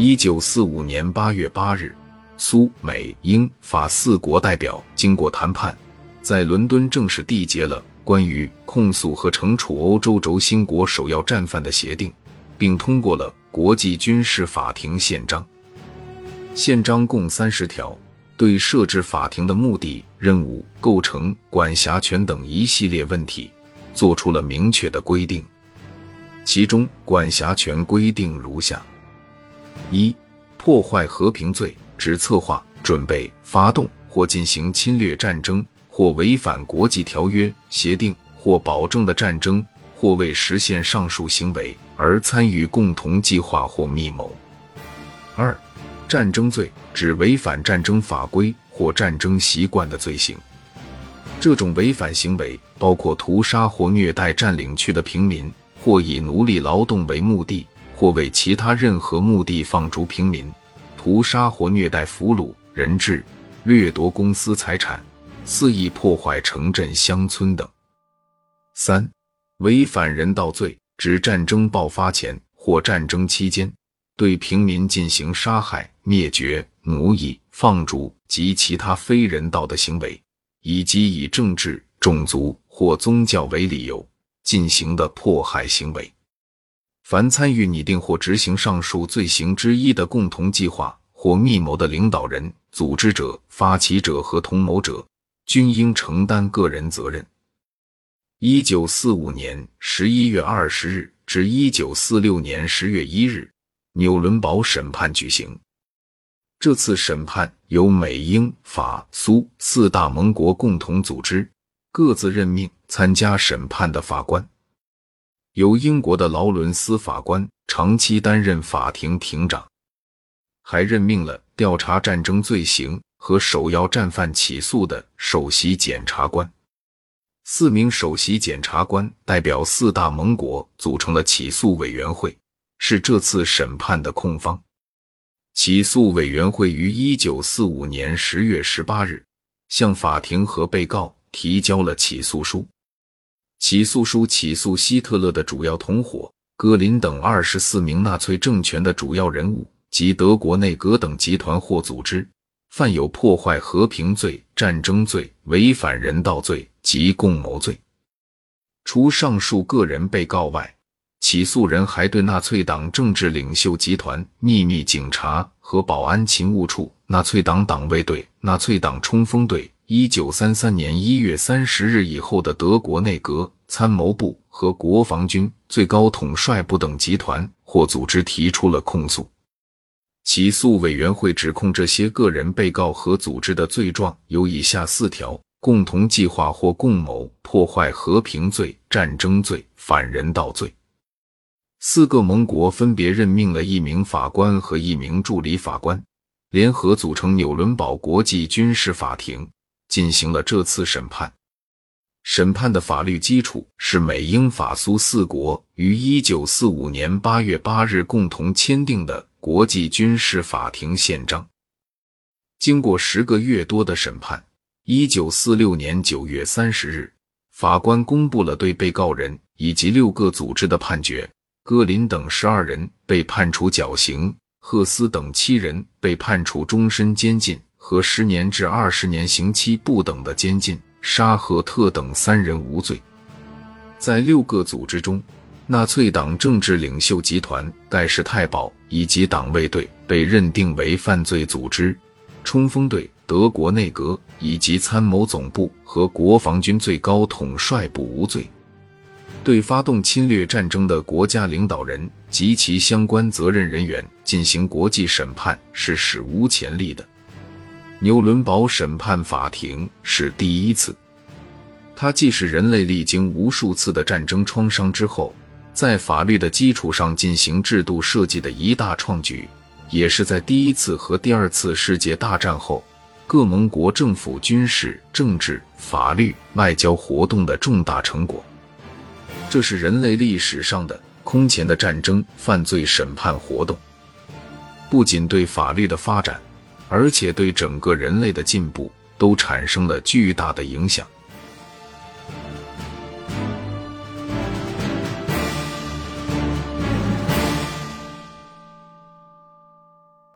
一九四五年八月八日，苏、美、英、法四国代表经过谈判，在伦敦正式缔结了关于控诉和惩处欧洲轴心国首要战犯的协定，并通过了国际军事法庭宪章。宪章共三十条，对设置法庭的目的、任务、构成、管辖权等一系列问题作出了明确的规定。其中，管辖权规定如下。一、破坏和平罪，指策划、准备、发动或进行侵略战争或违反国际条约、协定或保证的战争，或为实现上述行为而参与共同计划或密谋。二、战争罪，指违反战争法规或战争习惯的罪行。这种违反行为包括屠杀或虐待占领区的平民，或以奴隶劳动为目的。或为其他任何目的放逐平民、屠杀或虐待俘虏、人质、掠夺公私财产、肆意破坏城镇乡村等。三、违反人道罪，指战争爆发前或战争期间对平民进行杀害、灭绝、奴役、放逐及其他非人道的行为，以及以政治、种族或宗教为理由进行的迫害行为。凡参与拟定或执行上述罪行之一的共同计划或密谋的领导人、组织者、发起者和同谋者，均应承担个人责任。一九四五年十一月二十日至一九四六年十月一日，纽伦堡审判举行。这次审判由美、英、法、苏四大盟国共同组织，各自任命参加审判的法官。由英国的劳伦斯法官长期担任法庭庭长，还任命了调查战争罪行和首要战犯起诉的首席检察官。四名首席检察官代表四大盟国组成了起诉委员会，是这次审判的控方。起诉委员会于一九四五年十月十八日向法庭和被告提交了起诉书。起诉书起诉希特勒的主要同伙戈林等二十四名纳粹政权的主要人物及德国内阁等集团或组织，犯有破坏和平罪、战争罪、违反人道罪及共谋罪。除上述个人被告外，起诉人还对纳粹党政治领袖集团、秘密警察和保安勤务处、纳粹党党卫队、纳粹党冲锋队。一九三三年一月三十日以后的德国内阁、参谋部和国防军最高统帅部等集团或组织提出了控诉。起诉委员会指控这些个人被告和组织的罪状有以下四条：共同计划或共谋破坏和平罪、战争罪、反人道罪。四个盟国分别任命了一名法官和一名助理法官，联合组成纽伦堡国际军事法庭。进行了这次审判。审判的法律基础是美英法苏四国于一九四五年八月八日共同签订的国际军事法庭宪章。经过十个月多的审判，一九四六年九月三十日，法官公布了对被告人以及六个组织的判决：戈林等十二人被判处绞刑，赫斯等七人被判处终身监禁。和十年至二十年刑期不等的监禁，沙赫特等三人无罪。在六个组织中，纳粹党政治领袖集团盖世太保以及党卫队被认定为犯罪组织，冲锋队、德国内阁以及参谋总部和国防军最高统帅部无罪。对发动侵略战争的国家领导人及其相关责任人员进行国际审判是史无前例的。纽伦堡审判法庭是第一次，它既是人类历经无数次的战争创伤之后，在法律的基础上进行制度设计的一大创举，也是在第一次和第二次世界大战后各盟国政府军事、政治、法律、外交活动的重大成果。这是人类历史上的空前的战争犯罪审判活动，不仅对法律的发展。而且对整个人类的进步都产生了巨大的影响。